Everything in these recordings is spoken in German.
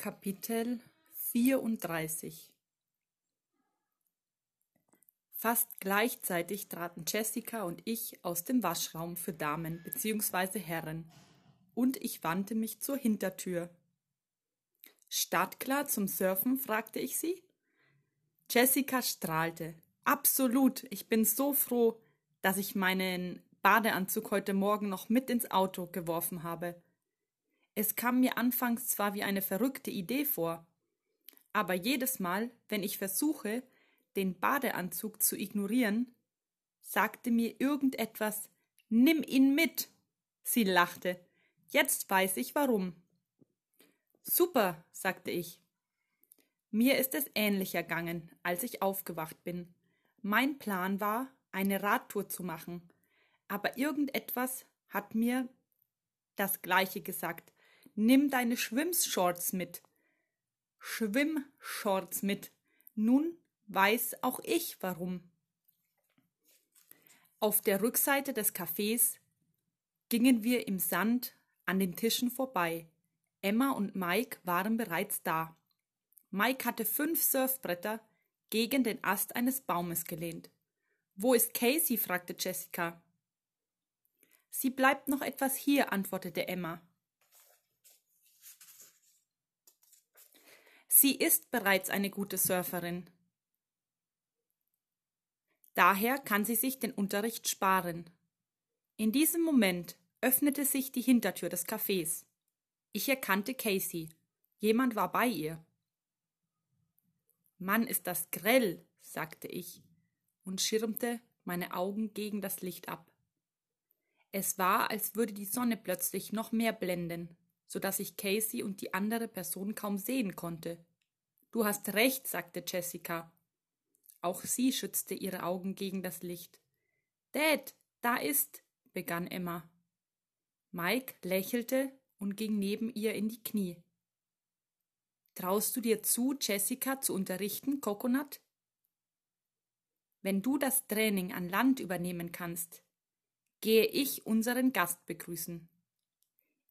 Kapitel 34 Fast gleichzeitig traten Jessica und ich aus dem Waschraum für Damen bzw. Herren, und ich wandte mich zur Hintertür. Startklar zum Surfen? fragte ich sie. Jessica strahlte. Absolut, ich bin so froh, dass ich meinen Badeanzug heute Morgen noch mit ins Auto geworfen habe. Es kam mir anfangs zwar wie eine verrückte Idee vor, aber jedes Mal, wenn ich versuche, den Badeanzug zu ignorieren, sagte mir irgendetwas Nimm ihn mit. Sie lachte. Jetzt weiß ich warum. Super, sagte ich. Mir ist es ähnlich ergangen, als ich aufgewacht bin. Mein Plan war, eine Radtour zu machen, aber irgendetwas hat mir das gleiche gesagt. Nimm deine Schwimmshorts mit. Schwimmshorts mit. Nun weiß auch ich warum. Auf der Rückseite des Cafés gingen wir im Sand an den Tischen vorbei. Emma und Mike waren bereits da. Mike hatte fünf Surfbretter gegen den Ast eines Baumes gelehnt. Wo ist Casey? fragte Jessica. Sie bleibt noch etwas hier, antwortete Emma. Sie ist bereits eine gute Surferin. Daher kann sie sich den Unterricht sparen. In diesem Moment öffnete sich die Hintertür des Cafés. Ich erkannte Casey. Jemand war bei ihr. Mann, ist das grell, sagte ich und schirmte meine Augen gegen das Licht ab. Es war, als würde die Sonne plötzlich noch mehr blenden, so dass ich Casey und die andere Person kaum sehen konnte. Du hast recht, sagte Jessica. Auch sie schützte ihre Augen gegen das Licht. Dad, da ist, begann Emma. Mike lächelte und ging neben ihr in die Knie. Traust du dir zu, Jessica zu unterrichten, Coconut? Wenn du das Training an Land übernehmen kannst, gehe ich unseren Gast begrüßen.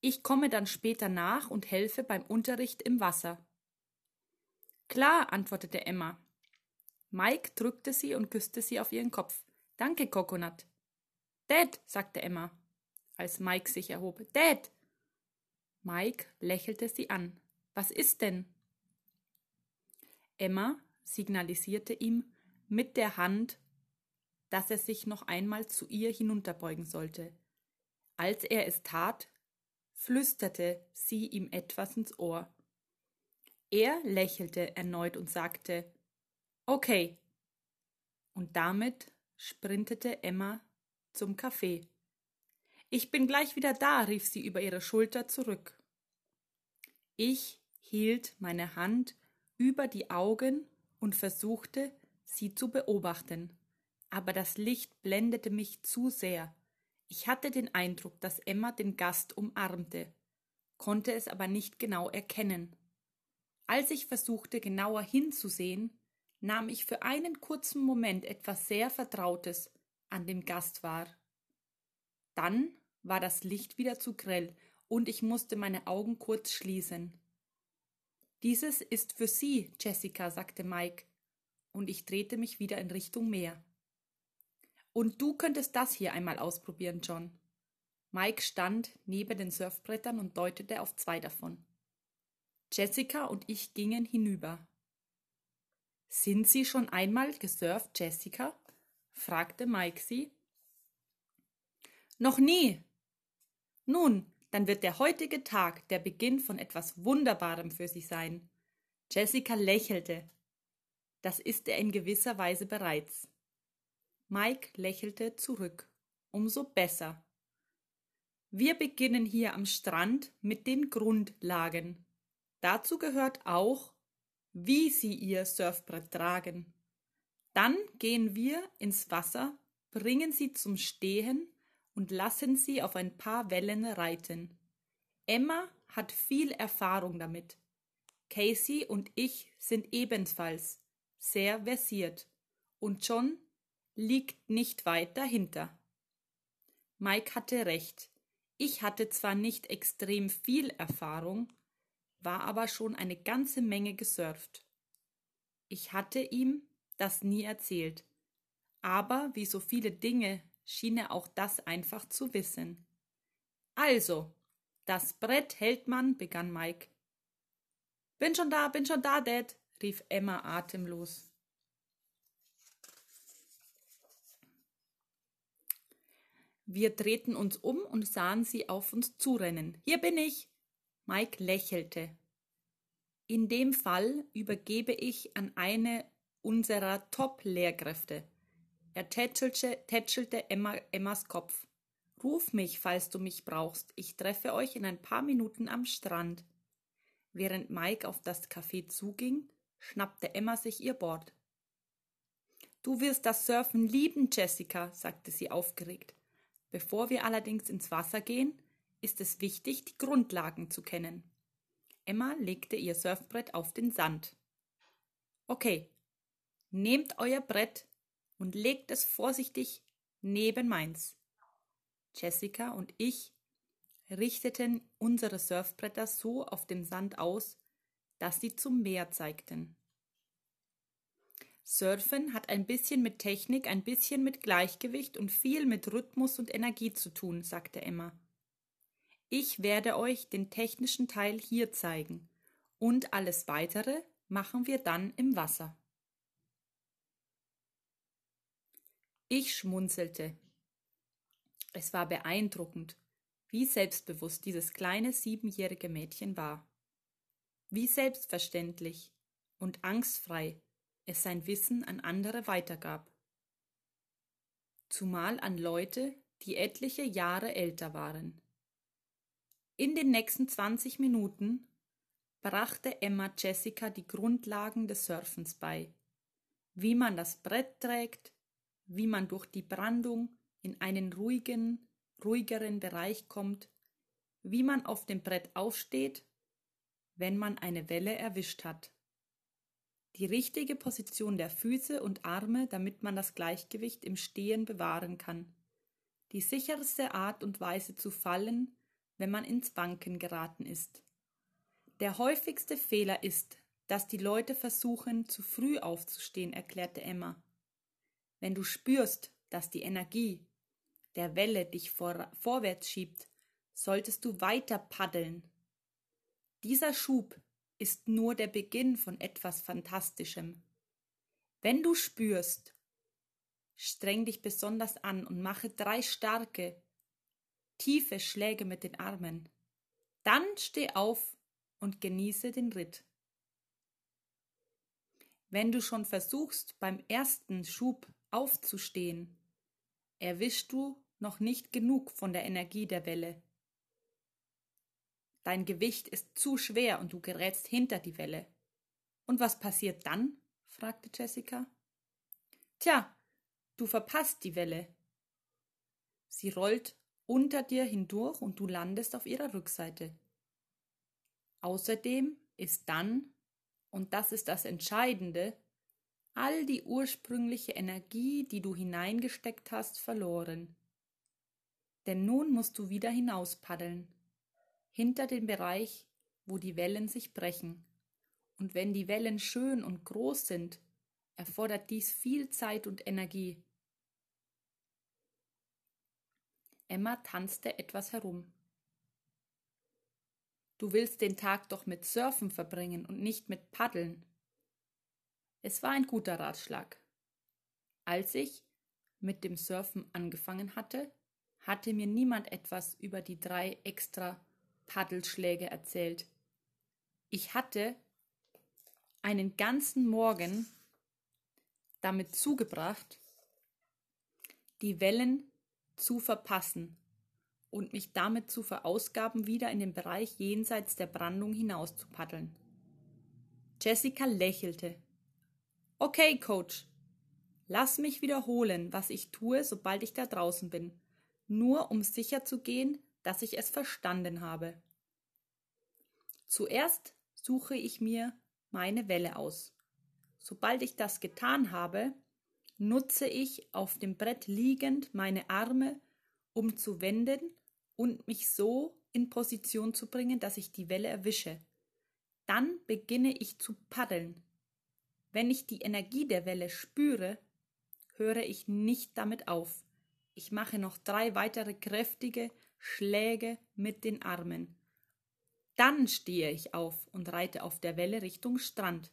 Ich komme dann später nach und helfe beim Unterricht im Wasser. Klar, antwortete Emma. Mike drückte sie und küsste sie auf ihren Kopf. Danke, Coconut. Dad, sagte Emma, als Mike sich erhob. Dad! Mike lächelte sie an. Was ist denn? Emma signalisierte ihm mit der Hand, dass er sich noch einmal zu ihr hinunterbeugen sollte. Als er es tat, flüsterte sie ihm etwas ins Ohr. Er lächelte erneut und sagte Okay. Und damit sprintete Emma zum Café. Ich bin gleich wieder da, rief sie über ihre Schulter zurück. Ich hielt meine Hand über die Augen und versuchte, sie zu beobachten. Aber das Licht blendete mich zu sehr. Ich hatte den Eindruck, dass Emma den Gast umarmte, konnte es aber nicht genau erkennen. Als ich versuchte, genauer hinzusehen, nahm ich für einen kurzen Moment etwas sehr Vertrautes an dem Gast wahr. Dann war das Licht wieder zu grell und ich musste meine Augen kurz schließen. Dieses ist für Sie, Jessica, sagte Mike, und ich drehte mich wieder in Richtung Meer. Und du könntest das hier einmal ausprobieren, John. Mike stand neben den Surfbrettern und deutete auf zwei davon. Jessica und ich gingen hinüber. Sind Sie schon einmal gesurft, Jessica? fragte Mike sie. Noch nie. Nun, dann wird der heutige Tag der Beginn von etwas Wunderbarem für Sie sein. Jessica lächelte. Das ist er in gewisser Weise bereits. Mike lächelte zurück. Umso besser. Wir beginnen hier am Strand mit den Grundlagen. Dazu gehört auch, wie Sie Ihr Surfbrett tragen. Dann gehen wir ins Wasser, bringen Sie zum Stehen und lassen Sie auf ein paar Wellen reiten. Emma hat viel Erfahrung damit. Casey und ich sind ebenfalls sehr versiert und John liegt nicht weit dahinter. Mike hatte recht. Ich hatte zwar nicht extrem viel Erfahrung, war aber schon eine ganze Menge gesurft. Ich hatte ihm das nie erzählt, aber wie so viele Dinge schien er auch das einfach zu wissen. Also, das Brett hält man, begann Mike. Bin schon da, bin schon da, Dad, rief Emma atemlos. Wir drehten uns um und sahen sie auf uns zurennen. Hier bin ich. Mike lächelte. In dem Fall übergebe ich an eine unserer Top-Lehrkräfte. Er tätschelte, tätschelte Emma, Emmas Kopf. Ruf mich, falls du mich brauchst. Ich treffe euch in ein paar Minuten am Strand. Während Mike auf das Café zuging, schnappte Emma sich ihr Board. Du wirst das Surfen lieben, Jessica, sagte sie aufgeregt. Bevor wir allerdings ins Wasser gehen, ist es wichtig, die Grundlagen zu kennen. Emma legte ihr Surfbrett auf den Sand. Okay, nehmt euer Brett und legt es vorsichtig neben meins. Jessica und ich richteten unsere Surfbretter so auf dem Sand aus, dass sie zum Meer zeigten. Surfen hat ein bisschen mit Technik, ein bisschen mit Gleichgewicht und viel mit Rhythmus und Energie zu tun, sagte Emma. Ich werde euch den technischen Teil hier zeigen und alles weitere machen wir dann im Wasser. Ich schmunzelte. Es war beeindruckend, wie selbstbewusst dieses kleine siebenjährige Mädchen war. Wie selbstverständlich und angstfrei es sein Wissen an andere weitergab. Zumal an Leute, die etliche Jahre älter waren. In den nächsten 20 Minuten brachte Emma Jessica die Grundlagen des Surfens bei, wie man das Brett trägt, wie man durch die Brandung in einen ruhigen, ruhigeren Bereich kommt, wie man auf dem Brett aufsteht, wenn man eine Welle erwischt hat die richtige Position der Füße und Arme, damit man das Gleichgewicht im Stehen bewahren kann. Die sicherste Art und Weise zu fallen, wenn man ins Wanken geraten ist. Der häufigste Fehler ist, dass die Leute versuchen, zu früh aufzustehen, erklärte Emma. Wenn du spürst, dass die Energie der Welle dich vor, vorwärts schiebt, solltest du weiter paddeln. Dieser Schub ist nur der Beginn von etwas Fantastischem. Wenn du spürst, streng dich besonders an und mache drei starke, tiefe Schläge mit den Armen. Dann steh auf und genieße den Ritt. Wenn du schon versuchst, beim ersten Schub aufzustehen, erwischst du noch nicht genug von der Energie der Welle. Dein Gewicht ist zu schwer und du gerätst hinter die Welle. Und was passiert dann? fragte Jessica. Tja, du verpasst die Welle. Sie rollt unter dir hindurch und du landest auf ihrer Rückseite. Außerdem ist dann, und das ist das Entscheidende, all die ursprüngliche Energie, die du hineingesteckt hast, verloren. Denn nun musst du wieder hinauspaddeln hinter dem Bereich, wo die Wellen sich brechen. Und wenn die Wellen schön und groß sind, erfordert dies viel Zeit und Energie. Emma tanzte etwas herum. Du willst den Tag doch mit Surfen verbringen und nicht mit Paddeln. Es war ein guter Ratschlag. Als ich mit dem Surfen angefangen hatte, hatte mir niemand etwas über die drei extra Paddelschläge erzählt. Ich hatte einen ganzen Morgen damit zugebracht, die Wellen zu verpassen und mich damit zu verausgaben, wieder in den Bereich jenseits der Brandung hinaus. Jessica lächelte. Okay, Coach. Lass mich wiederholen, was ich tue, sobald ich da draußen bin, nur um sicher zu gehen, dass ich es verstanden habe. Zuerst suche ich mir meine Welle aus. Sobald ich das getan habe, nutze ich auf dem Brett liegend meine Arme, um zu wenden und mich so in Position zu bringen, dass ich die Welle erwische. Dann beginne ich zu paddeln. Wenn ich die Energie der Welle spüre, höre ich nicht damit auf. Ich mache noch drei weitere kräftige Schläge mit den Armen. Dann stehe ich auf und reite auf der Welle Richtung Strand.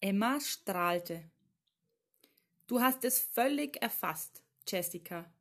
Emma strahlte. Du hast es völlig erfasst, Jessica.